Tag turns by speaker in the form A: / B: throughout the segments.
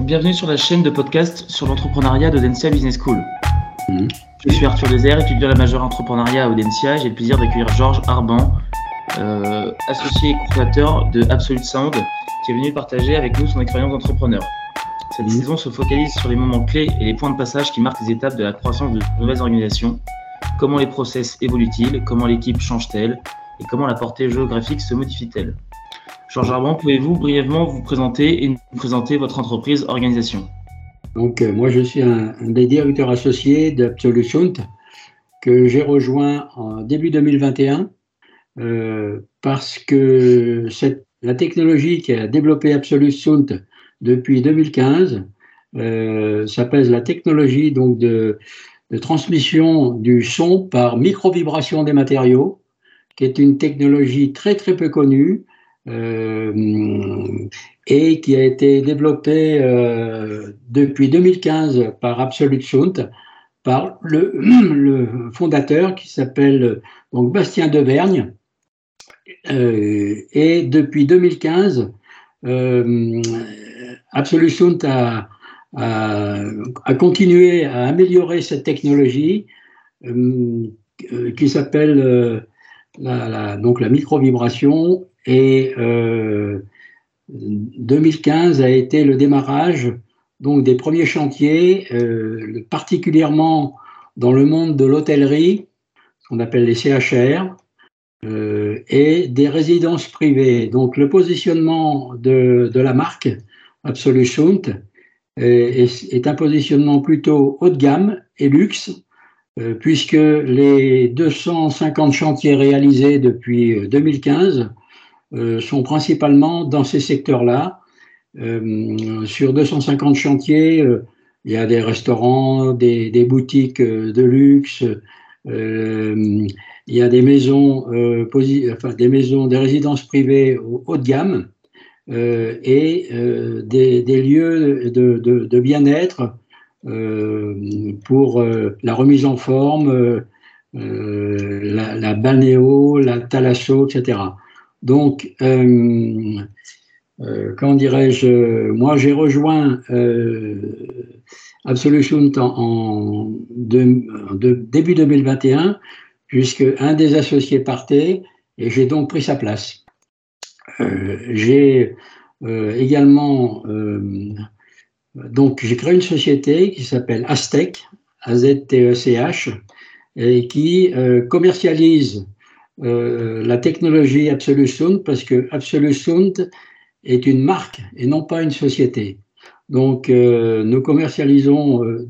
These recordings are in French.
A: Bienvenue sur la chaîne de podcast sur l'entrepreneuriat d'Audencia Business School. Mhm. Je suis Arthur Désert, étudiant à la majeure entrepreneuriat à Audencia. J'ai le plaisir d'accueillir Georges Arban, euh, associé et fondateur de Absolute Sound, qui est venu partager avec nous son expérience d'entrepreneur. Cette mhm. saison se focalise sur les moments clés et les points de passage qui marquent les étapes de la croissance de nouvelles organisations. Comment les process évoluent-ils? Comment l'équipe change-t-elle? Et comment la portée géographique se modifie-t-elle? Georges Arban, pouvez-vous brièvement vous présenter et nous présenter votre entreprise organisation?
B: Donc, euh, moi, je suis un, des directeurs associés d'Absolution que j'ai rejoint en début 2021 euh, parce que la technologie qui a développé Absolute depuis 2015 euh, s'appelle la technologie donc de, de, transmission du son par micro-vibration des matériaux, qui est une technologie très très peu connue euh, et qui a été développé euh, depuis 2015 par Absolute Sound, par le, fondateur qui s'appelle donc Bastien Devergne. Euh, et depuis 2015, euh, Absolute Sound a, continué à améliorer cette technologie euh, qui s'appelle la, donc la micro-vibration et 2015 euh, a été le démarrage donc des premiers chantiers, euh, particulièrement dans le monde de l'hôtellerie, qu'on appelle les CHR, euh, et des résidences privées. Donc le positionnement de, la marque Absolution est, est, un positionnement plutôt haut de gamme et luxe, puisque les 250 chantiers réalisés depuis 2015 euh, sont principalement dans ces secteurs-là. Euh, sur 250 chantiers, euh, il y a des restaurants, des, boutiques de luxe, il y a des maisons, enfin, des maisons, des résidences privées haut de gamme et des, lieux de bien-être pour la remise en forme, la, la balnéo, la thalasso, etc. Donc, euh, euh, comment dirais-je, moi j'ai rejoint euh, Absolution en, début 2021, puisque un des associés partait et j'ai donc pris sa place. Euh, j'ai également donc j'ai créé une société qui s'appelle Aztec, A-Z-T-E-C-H, et qui commercialise euh, la technologie Absolute parce que Absolute est une marque et non pas une société. Donc, euh, nous commercialisons euh,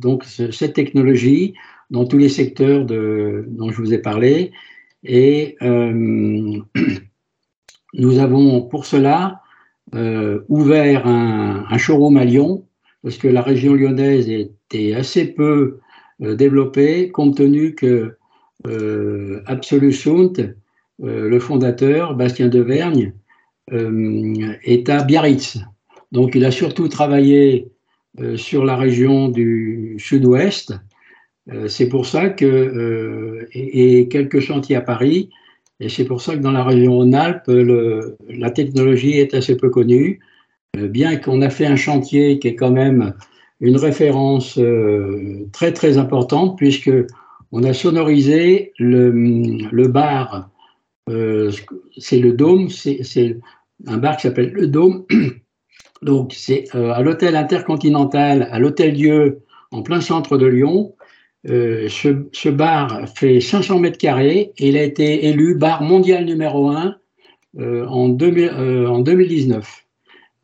B: cette technologie dans tous les secteurs dont je vous ai parlé et nous avons pour cela ouvert un, un, showroom à Lyon parce que la région lyonnaise était assez peu développée compte tenu que euh, euh, le fondateur, Bastien Devergne, euh, est à Biarritz. Donc il a surtout travaillé euh, sur la région du sud-ouest. c'est pour ça que, et, quelques chantiers à Paris, et c'est pour ça que dans la région Rhône-Alpes, la technologie est assez peu connue, bien qu'on a fait un chantier qui est quand même une référence très très importante, puisque on a sonorisé le, bar euh, c'est le Dôme, c'est un bar qui s'appelle le Dôme. Donc, c'est euh, à l'hôtel intercontinental, à l'hôtel Dieu, en plein centre de Lyon. Euh, ce, bar fait 500 mètres carrés et il a été élu bar mondial numéro 1 en, 2019.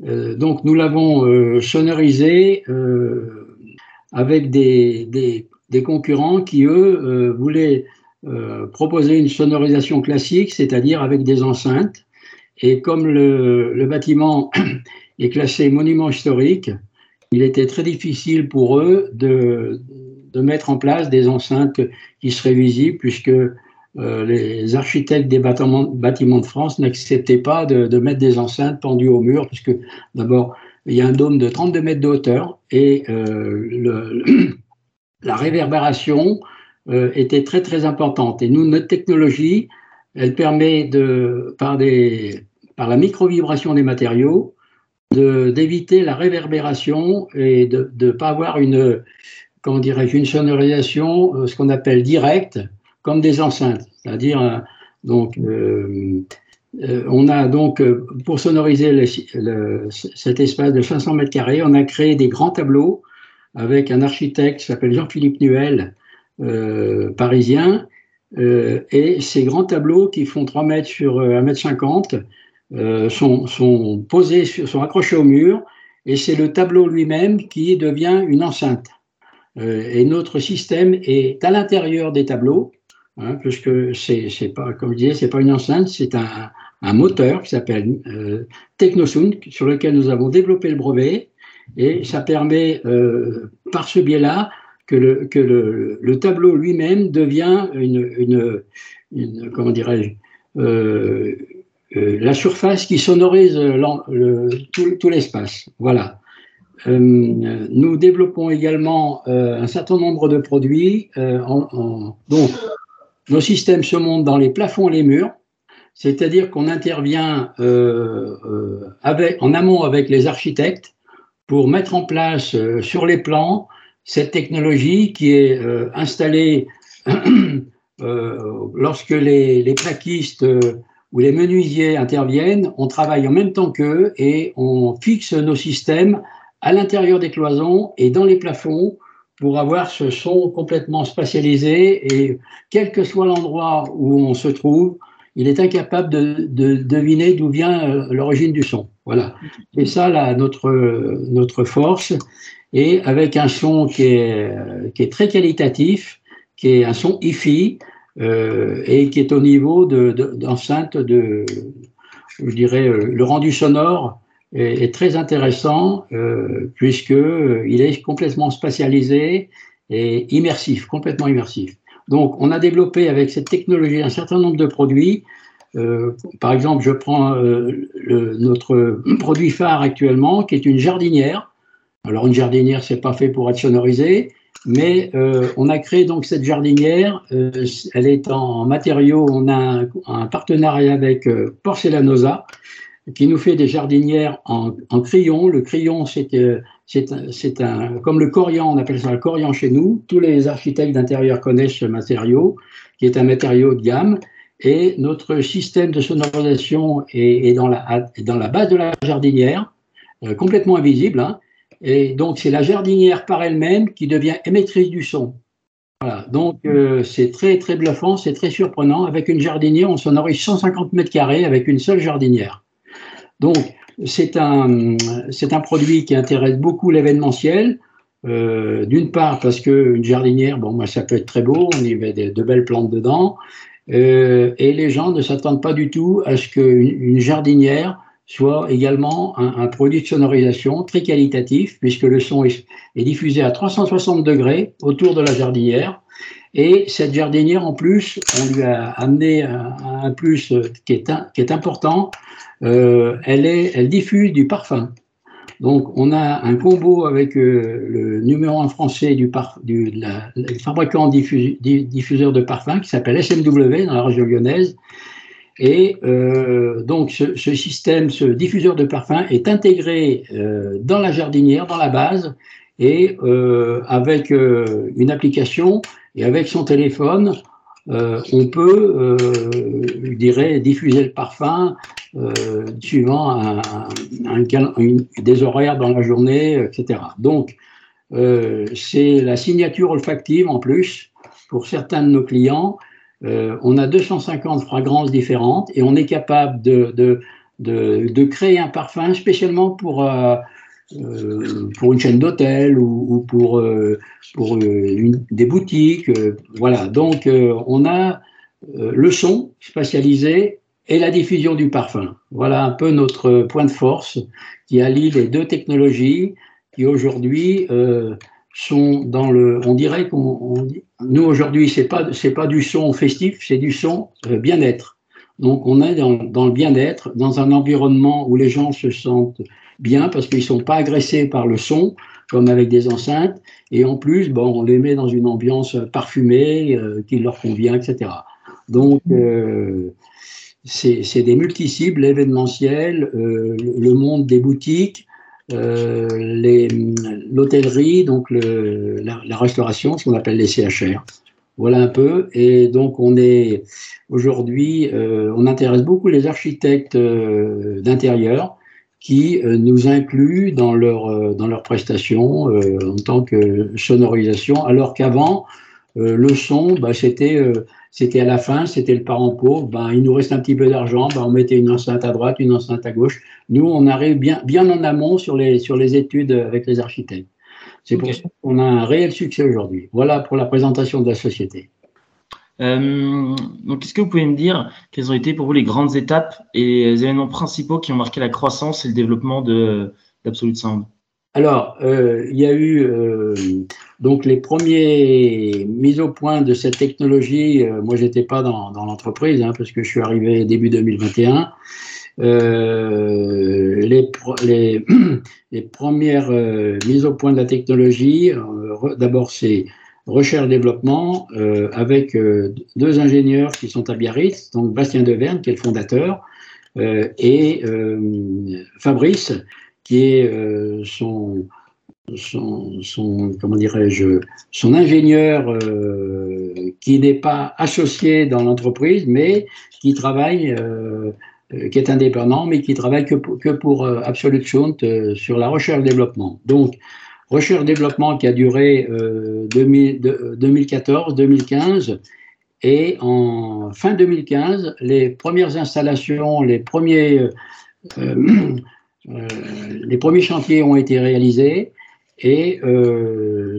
B: Donc, nous l'avons sonorisé avec des, des, concurrents qui, eux, voulaient euh, proposer une sonorisation classique, c'est-à-dire avec des enceintes. Et comme le, le, bâtiment est classé monument historique, il était très difficile pour eux de, de mettre en place des enceintes qui seraient visibles, puisque euh, les architectes des bâtiments, de France n'acceptaient pas de, mettre des enceintes pendues au mur, puisque d'abord, il y a un dôme de 32 mètres de hauteur et euh, la réverbération euh, était très très importante. Et nous, notre technologie, elle permet de, par, la micro-vibration des matériaux, d'éviter la réverbération et de ne pas avoir une, comment dirais-je, une sonorisation, ce qu'on appelle directe, comme des enceintes. C'est-à-dire, euh, donc, euh, on a donc, pour sonoriser cet espace de 500 mètres carrés, on a créé des grands tableaux avec un architecte qui s'appelle Jean-Philippe Nuel, parisien, et ces grands tableaux qui font 3 mètres sur 1 mètre 50 sont, posés, sont accrochés au mur, et c'est le tableau lui-même qui devient une enceinte. Euh, et notre système est à l'intérieur des tableaux, hein, puisque c'est, pas, comme je disais, c'est pas une enceinte, c'est un, moteur qui s'appelle euh, Technosound, sur lequel nous avons développé le brevet, et ça permet, euh, par ce biais-là, que le, que le, le tableau lui-même devient une, comment dirais-je, euh, la surface qui sonorise tout, l'espace. Voilà. Nous développons également un certain nombre de produits. Donc, nos systèmes se montent dans les plafonds et les murs, c'est-à-dire qu'on intervient avec, en amont avec les architectes pour mettre en place sur les plans cette technologie qui est installée lorsque les, les plaquistes ou les menuisiers interviennent, on travaille en même temps qu'eux et on fixe nos systèmes à l'intérieur des cloisons et dans les plafonds pour avoir ce son complètement spatialisé et quel que soit l'endroit où on se trouve, il est incapable de, deviner d'où vient euh, l'origine du son. Voilà. C'est ça là, notre, notre force. Et avec un son qui est, qui est très qualitatif, qui est un son hi-fi euh, et qui est au niveau d'enceinte de, de, je dirais, euh, le rendu sonore est, très intéressant euh, puisqu'il euh, est complètement spatialisé et immersif, complètement immersif. Donc, on a développé avec cette technologie un certain nombre de produits. Euh, par exemple, je prends notre produit phare actuellement, qui est une jardinière. Alors, une jardinière, c'est pas fait pour être sonorisé, mais on a créé donc cette jardinière. Elle est en matériaux. On a un, partenariat avec Porcelanosa, qui nous fait des jardinières en, en crayon. Le crayon, c'est euh, c'est un, comme le corian, on appelle ça le corian chez nous. Tous les architectes d'intérieur connaissent ce matériau, qui est un matériau de gamme. Et notre système de sonorisation est, est dans, la, dans la base de la jardinière, euh, complètement invisible. Hein. Et donc, c'est la jardinière par elle-même qui devient émettrice du son. Voilà. Donc, euh, c'est très, très bluffant, c'est très surprenant. Avec une jardinière, on sonorise 150 mètres carrés avec une seule jardinière. Donc, c'est un, un produit qui intéresse beaucoup l'événementiel. Euh, D'une part, parce qu'une jardinière, bon, moi, ça peut être très beau, on y met de, belles plantes dedans. Euh, et les gens ne s'attendent pas du tout à ce qu'une une jardinière soit également un, produit de sonorisation très qualitatif, puisque le son est, diffusé à 360 degrés autour de la jardinière. Et cette jardinière, en plus, on lui a amené un, plus qui est, qui est important, euh, elle, est, elle diffuse du parfum. Donc, on a un combo avec euh, le numéro 1 français du, par, du fabricant diffus, diffuseur de parfum qui s'appelle SMW dans la région lyonnaise. Et euh, donc, ce, ce, système, ce diffuseur de parfum est intégré euh, dans la jardinière, dans la base, et euh, avec euh, une application et avec son téléphone, euh, on peut, euh, je dirais, diffuser le parfum euh, suivant des horaires dans la journée, etc. Donc, euh, c'est la signature olfactive en plus pour certains de nos clients. On a 250 fragrances différentes et on est capable de, de, de créer un parfum spécialement pour euh, euh, pour une chaîne d'hôtel ou, ou, pour, euh, pour une, des boutiques. Euh, voilà, donc on a le son spatialisé et la diffusion du parfum. Voilà un peu notre point de force qui allie les deux technologies qui aujourd'hui euh, sont dans le. On dirait qu'on. Nous aujourd'hui, c'est pas pas du son festif, c'est du son bien-être. Donc on est dans, dans le bien-être, dans un environnement où les gens se sentent bien parce qu'ils ne sont pas agressés par le son, comme avec des enceintes, et en plus, bon, on les met dans une ambiance parfumée euh, qui leur convient, etc. Donc, euh, c'est des multi-cibles, l'événementiel, euh, le monde des boutiques, l'hôtellerie, donc le, la, la, restauration, ce qu'on appelle les CHR. Voilà un peu. Et donc, on est aujourd'hui, euh, on intéresse beaucoup les architectes euh, d'intérieur qui euh, nous incluent dans leur dans leurs prestations en tant que sonorisation, alors qu'avant, le son, bah, c'était c'était à la fin, c'était le parent pauvre. Ben, il nous reste un petit peu d'argent, ben, on mettait une enceinte à droite, une enceinte à gauche. Nous, on arrive bien, bien en amont sur les, sur les études avec les architectes. C'est pour ça qu'on a un réel succès aujourd'hui. Voilà pour la présentation de la société.
A: Euh, donc, est-ce que vous pouvez me dire quelles ont été pour vous les grandes étapes et les événements principaux qui ont marqué la croissance et le développement d'Absolute Sound?
B: Alors, euh, il y a eu euh, donc les premiers mises au point de cette technologie. moi, j'étais pas dans, l'entreprise hein, parce que je suis arrivé début 2021. Euh, les, les, premières mises au point de la technologie, d'abord c'est recherche-développement avec deux ingénieurs qui sont à Biarritz, donc Bastien Deverne qui est le fondateur, et Fabrice qui est son, son, son, comment dirais-je, son ingénieur qui n'est pas associé dans l'entreprise, mais qui travaille euh, qui est indépendant, mais qui travaille que pour, que pour euh, Absolute euh, sur la recherche-développement. Donc, recherche-développement qui a duré 2014-2015. Et en fin 2015, les premières installations, les premiers, les premiers chantiers ont été réalisés. Et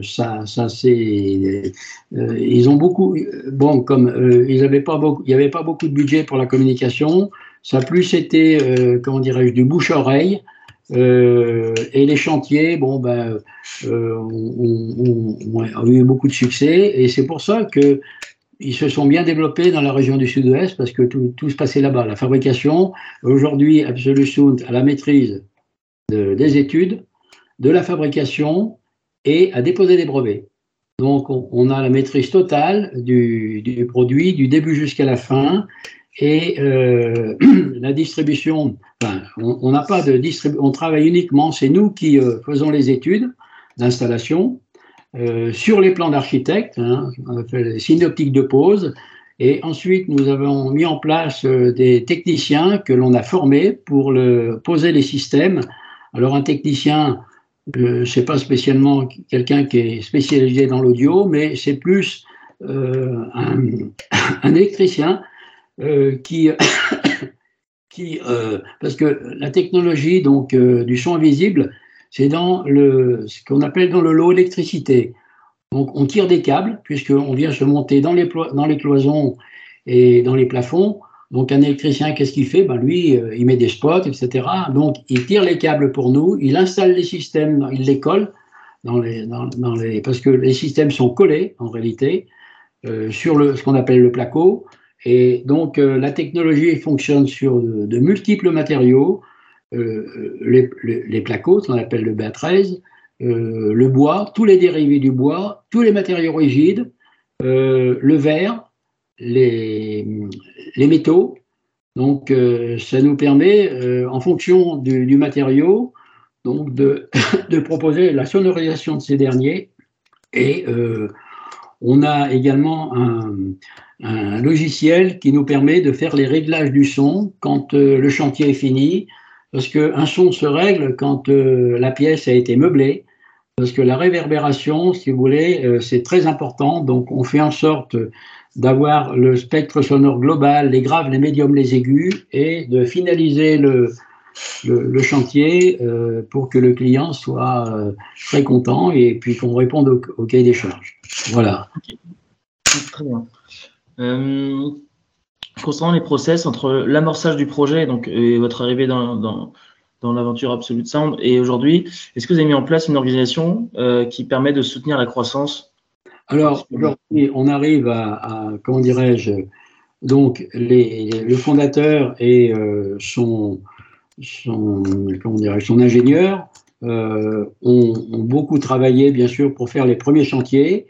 B: ça, ça c'est, ils ont beaucoup, bon, comme ils avaient pas beaucoup, il n'y avait pas beaucoup de budget pour la communication, ça a plus été, euh, comment dirais-je, du bouche-oreille. Euh, et les chantiers, bon, ben, euh, ont, eu beaucoup de succès. Et c'est pour ça que ils se sont bien développés dans la région du sud-ouest parce que tout, se passait là-bas. La fabrication, aujourd'hui, Absolution à la maîtrise des études, de la fabrication et à déposer des brevets. Donc, on, a la maîtrise totale du produit, du début jusqu'à la fin, et euh, la distribution, on n'a pas de distribution, on travaille uniquement, c'est nous qui euh, faisons les études d'installation euh, sur les plans d'architecte, hein, on fait les synoptiques de pose, et ensuite nous avons mis en place des techniciens que l'on a formés pour poser les systèmes. Alors un technicien, euh, c'est pas spécialement quelqu'un qui est spécialisé dans l'audio, mais c'est plus un électricien euh, qui, euh, parce que la technologie donc euh, du son invisible, c'est dans le ce qu'on appelle dans le lot électricité. Donc on tire des câbles puisqu'on vient se monter dans les dans les cloisons et dans les plafonds. Donc un électricien, qu'est-ce qu'il fait? Ben Lui, il met des spots, etc. Donc il tire les câbles pour nous, il installe les systèmes, il les colle dans les, dans, les, parce que les systèmes sont collés en réalité sur le, ce qu'on appelle le placo. Et donc, euh, la technologie fonctionne sur de, multiples matériaux, euh, les, les, placos, qu'on appelle le BA13, euh, le bois, tous les dérivés du bois, tous les matériaux rigides, le verre, les, les métaux. Donc, ça nous permet, en fonction du, du matériau, donc de, de, proposer la sonorisation de ces derniers. Et on a également un, logiciel qui nous permet de faire les réglages du son quand euh, le chantier est fini, parce qu'un son se règle quand euh, la pièce a été meublée, parce que la réverbération, si vous voulez, euh, c'est très important. Donc, on fait en sorte d'avoir le spectre sonore global, les graves, les médiums, les aigus, et de finaliser le, le, chantier pour que le client soit très content et puis qu'on réponde au, au, cahier des charges. Voilà.
A: Très bien. Euh, concernant les process entre l'amorçage du projet donc, et votre arrivée dans, dans, dans l'aventure Absolute Sound et aujourd'hui, est-ce que vous avez mis en place une organisation euh, qui permet de soutenir la croissance?
B: Alors, aujourd'hui, on arrive à, à comment dirais-je, donc les, le fondateur et euh, son, son, comment son ingénieur euh, ont, ont, beaucoup travaillé, bien sûr, pour faire les premiers chantiers.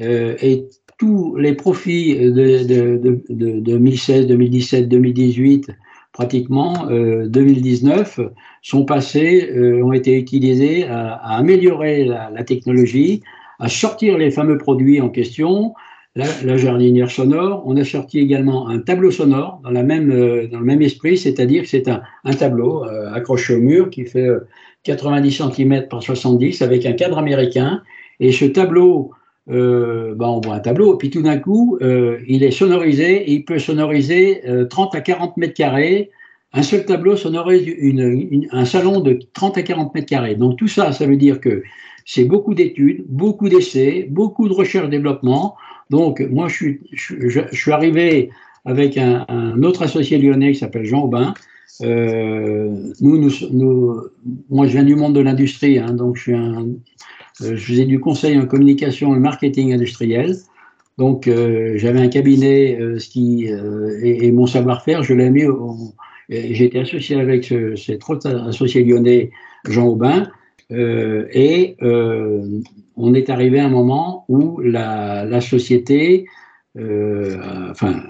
B: Euh, et tous les profits de, 2016, 2017, 2018 pratiquement 2019 sont passés, ont été utilisés à, améliorer la, technologie, à sortir les fameux produits en question, la, jardinière sonore. On a sorti également un tableau sonore dans, même, dans le même esprit, c'est-à-dire c'est un, tableau accroché au mur qui fait 90 cm par 70 avec un cadre américain. Et ce tableau euh, ben on voit un tableau, et puis tout d'un coup, euh, il est sonorisé, il peut sonoriser 30 euh, à 40 mètres carrés. Un seul tableau sonorise un salon de 30 à 40 mètres carrés. Donc tout ça, ça veut dire que c'est beaucoup d'études, beaucoup d'essais, beaucoup de recherche-développement. Donc moi, je suis, je, arrivé avec un, autre associé lyonnais qui s'appelle Jean Aubin. nous, nous, moi, je viens du monde de l'industrie, hein, donc euh, je faisais du conseil en communication et marketing industriel. Donc, euh, j'avais un cabinet euh, et, mon savoir-faire, je l'ai mis. J'ai été associé avec ce, cet autre associé lyonnais, Jean Aubin, et on est arrivé à un moment où la, société, enfin,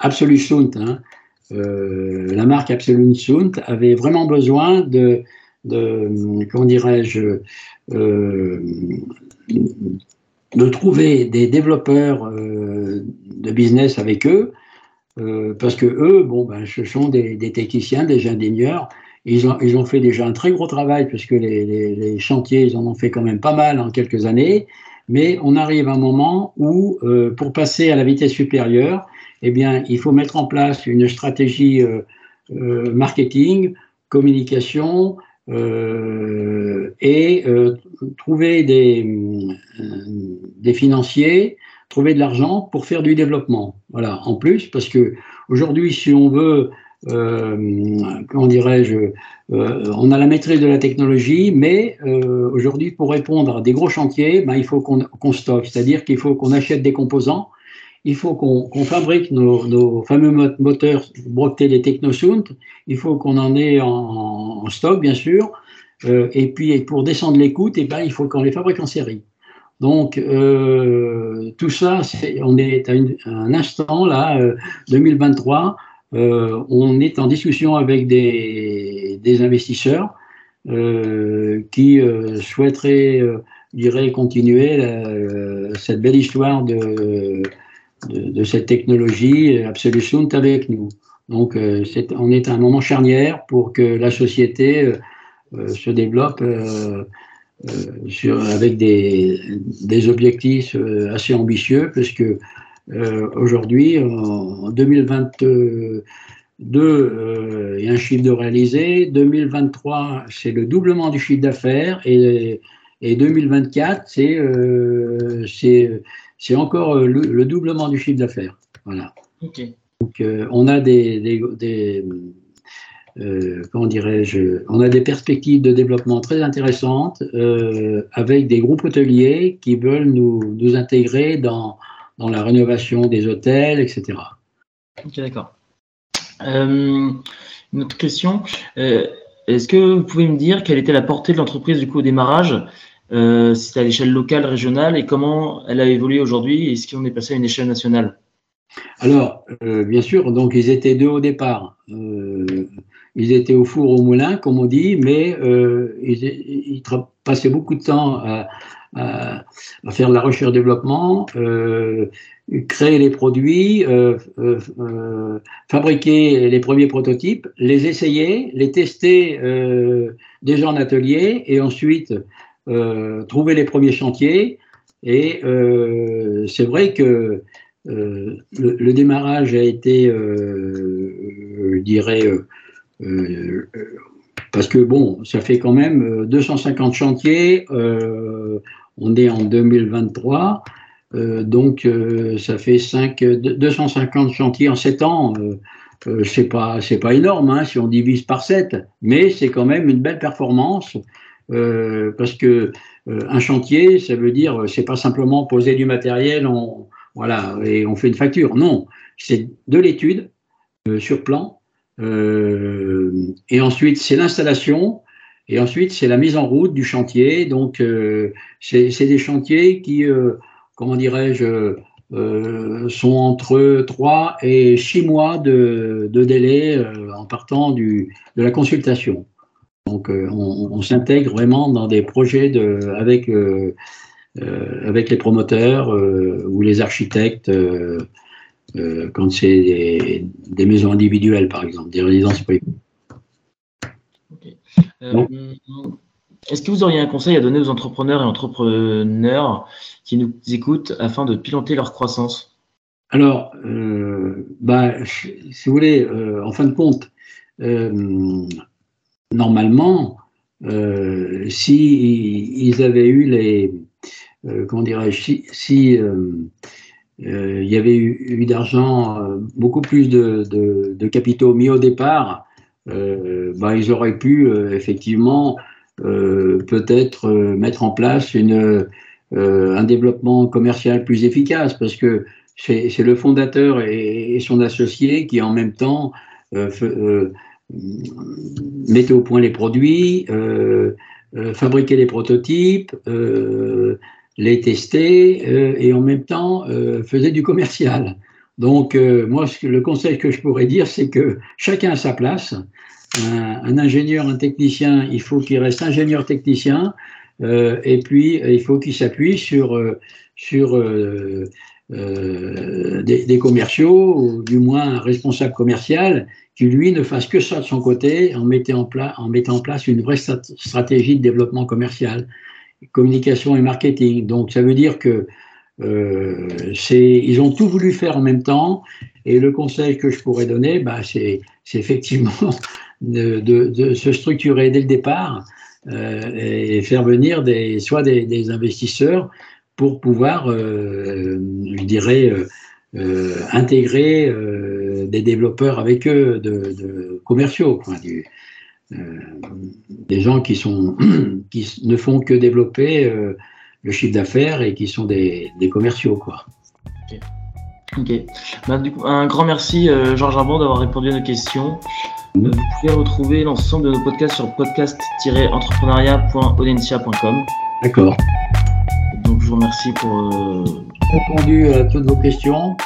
B: Absolute hein, la marque Absolute avait vraiment besoin de, de comment dirais-je, euh, de trouver des développeurs euh, de business avec eux, euh, parce que eux, bon, ben, ce sont des, techniciens, des ingénieurs. Ils ont, ils ont fait déjà un très gros travail, puisque les, les, chantiers, ils en ont fait quand même pas mal en quelques années. Mais on arrive à un moment où, pour passer à la vitesse supérieure, eh bien, il faut mettre en place une stratégie marketing, communication, euh, et euh, trouver des, euh, des financiers, trouver de l'argent pour faire du développement. Voilà, en plus, parce que aujourd'hui, si on veut, comment dirais-je, on a la maîtrise de la technologie, mais aujourd'hui, pour répondre à des gros chantiers, ben, il faut qu'on stocke, c'est-à-dire qu'il faut qu'on achète des composants. Il faut qu'on fabrique nos, fameux moteurs brevetés des Technosound, il faut qu'on en ait en, stock, bien sûr, euh, et puis pour descendre les coûts, eh ben, il faut qu'on les fabrique en série. Donc, euh, tout ça, on est à, un instant, là, 2023, euh, on est en discussion avec des, investisseurs qui souhaiteraient, je dirais, continuer cette belle histoire de cette technologie Absolution avec nous. Donc, euh, on est à un moment charnière pour que la société euh, euh, se développe avec des, des, objectifs assez ambitieux, parce que aujourd'hui, en 2022, il y a un chiffre de réalisé. 2023, c'est le doublement du chiffre d'affaires. Et, et 2024, c'est c'est encore euh, le, doublement du chiffre d'affaires. Voilà. Donc, euh, on a des, euh, comment dirais-je, on a des perspectives de développement très intéressantes avec des groupes hôteliers qui veulent nous, nous intégrer dans, dans, la rénovation des hôtels, etc.
A: Ok, d'accord. une autre question. Est-ce que vous pouvez me dire quelle était la portée de l'entreprise du coup au démarrage euh, c'était à l'échelle locale, régionale, et comment elle a évolué aujourd'hui Est-ce qu'on est passé à une échelle nationale?
B: Alors, euh, bien sûr, donc ils étaient deux au départ. Euh, ils étaient au four au moulin, comme on dit, mais ils, passaient beaucoup de temps à, faire la recherche-développement, créer les produits, fabriquer les premiers prototypes, les essayer, les tester déjà en atelier, et ensuite euh, trouver les premiers chantiers. Et euh, c'est vrai que euh, le, démarrage a été, je dirais, parce que bon, ça fait quand même 250 chantiers, on est en 2023, donc ça fait 5, 250 chantiers en 7 ans. Euh, c'est pas c'est pas énorme hein, si on divise par 7, mais c'est quand même une belle performance euh, parce que euh, un chantier, ça veut dire c'est pas simplement poser du matériel, on, voilà, et on fait une facture. Non, c'est de l'étude euh, sur plan, et ensuite c'est l'installation, et ensuite c'est la mise en route du chantier. Donc c'est des chantiers qui, comment dirais-je, sont entre 3 et 6 mois de, délai en partant du, de la consultation. Donc on, s'intègre vraiment dans des projets de, avec, avec les promoteurs ou les architectes quand c'est des, maisons individuelles, par exemple, des résidences privées.
A: Est-ce que vous auriez un conseil à donner aux entrepreneurs et entrepreneurs qui nous écoutent afin de piloter leur croissance?
B: Alors, euh, bah, si vous voulez, euh, en fin de compte, euh, normalement, si ils avaient eu les, comment dirais-je, si, il y avait eu, d'argent, beaucoup plus de, capitaux mis au départ, bah, ils auraient pu effectivement euh, peut-être euh, mettre en place une, euh, un développement commercial plus efficace parce que c'est le fondateur et, son associé qui en même temps mettaient au point les produits, fabriquaient les prototypes, les tester et en même temps faisaient du commercial. Donc, moi, le conseil que je pourrais dire, c'est que chacun a sa place un, ingénieur, un technicien, il faut qu'il reste ingénieur technicien, euh, et puis il faut qu'il s'appuie sur, euh, sur euh, des, commerciaux, ou du moins un responsable commercial, qui lui ne fasse que ça de son côté en mettant en, en, mettant en place une vraie stratégie de développement commercial, communication et marketing. Donc ça veut dire que ils ont tout voulu faire en même temps, et le conseil que je pourrais donner, bah, c'est effectivement de, se structurer dès le départ euh, et faire venir des, soit des, investisseurs pour pouvoir, euh, je dirais, euh, intégrer des développeurs avec eux, de, commerciaux, des gens qui, sont, qui ne font que développer le chiffre d'affaires et qui sont des, commerciaux. Quoi.
A: Ok. Bah, du coup, un grand merci, Georges Arbon, d'avoir répondu à nos questions. Vous pouvez retrouver l'ensemble de nos podcasts sur podcast-entrepreneuriat.audencia.com.
B: D'accord.
A: Donc je vous remercie pour... Euh...
B: répondu à toutes vos questions.